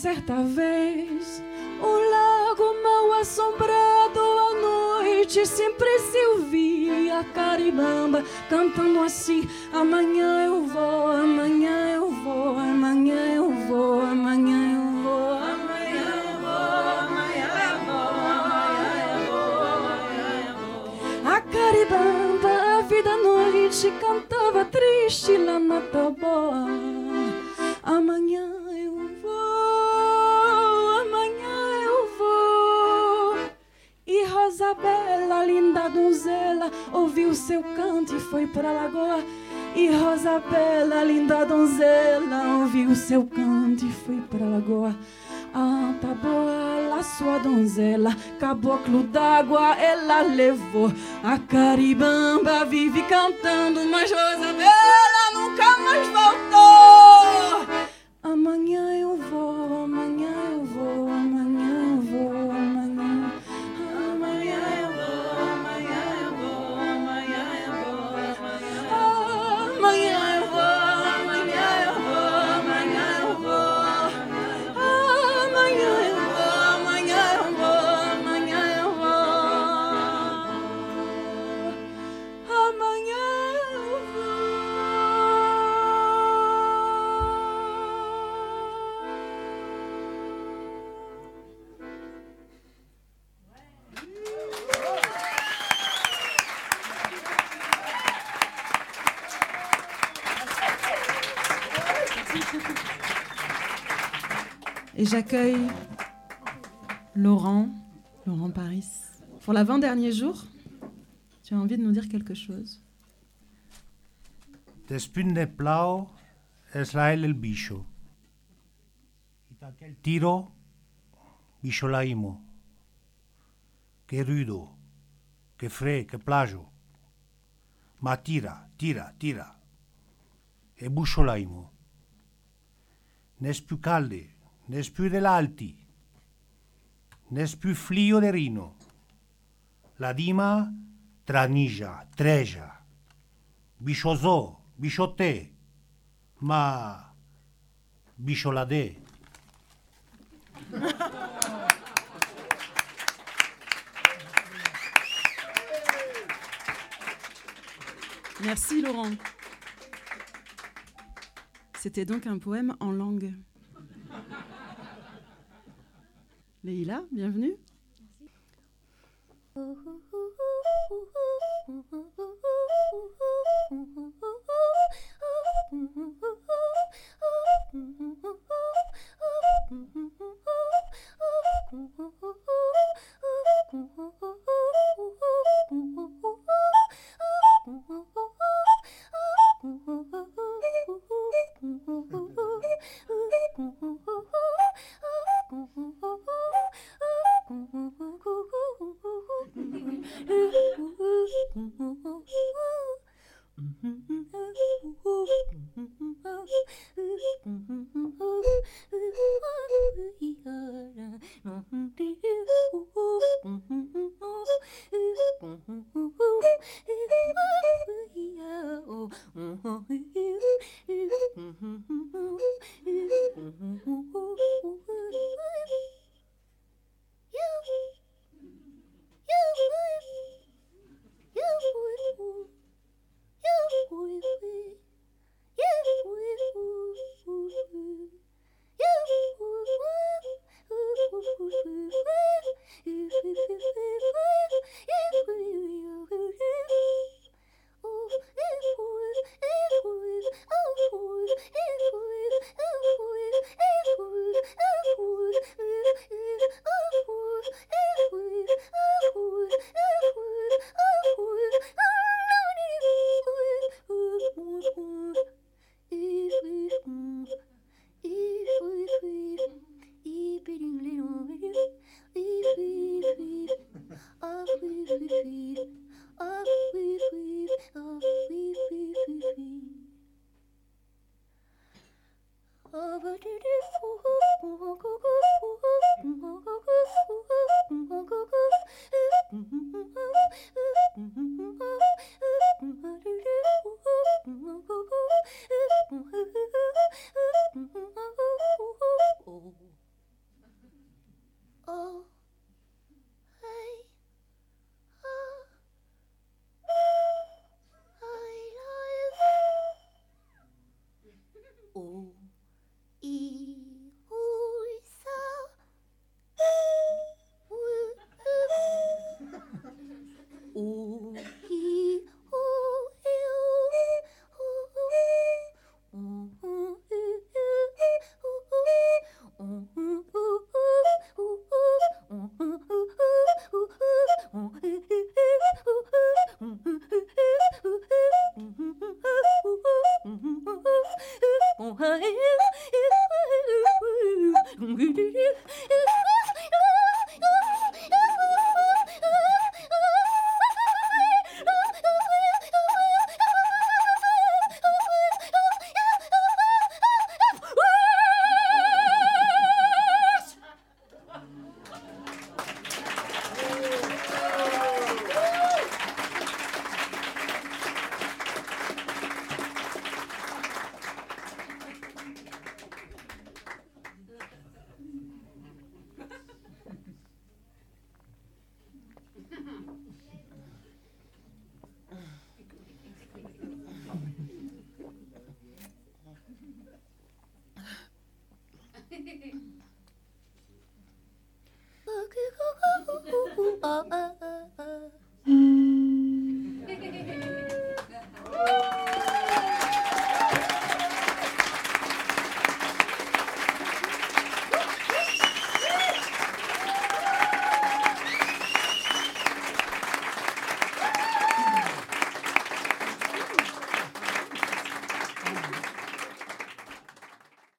Certa vez um lago mal assombrado à noite sempre se ouvia caribamba cantando assim amanhã Rosabela, linda donzela, ouviu seu canto e foi pra lagoa. Ah, tá boa lá sua donzela, caboclo d'água ela levou. A caribamba vive cantando, mas Rosabela j'accueille Laurent, Laurent Paris. Pour la 20 derniers jours, tu as envie de nous dire quelque chose? Despinde plau Israel el bicho. Y aquel tiro, bicho laimo. Que rudo, que fre, que plajo. Ma tira, tira, tira. E buscio laimo. Nes più calde, nes più dell'alti. Nes più flio de rino. La dima tranija, treja. Bisciosò, bisciotè, ma bisciolade. Merci Laurent. C'était donc un poème en langue. Leïla, bienvenue.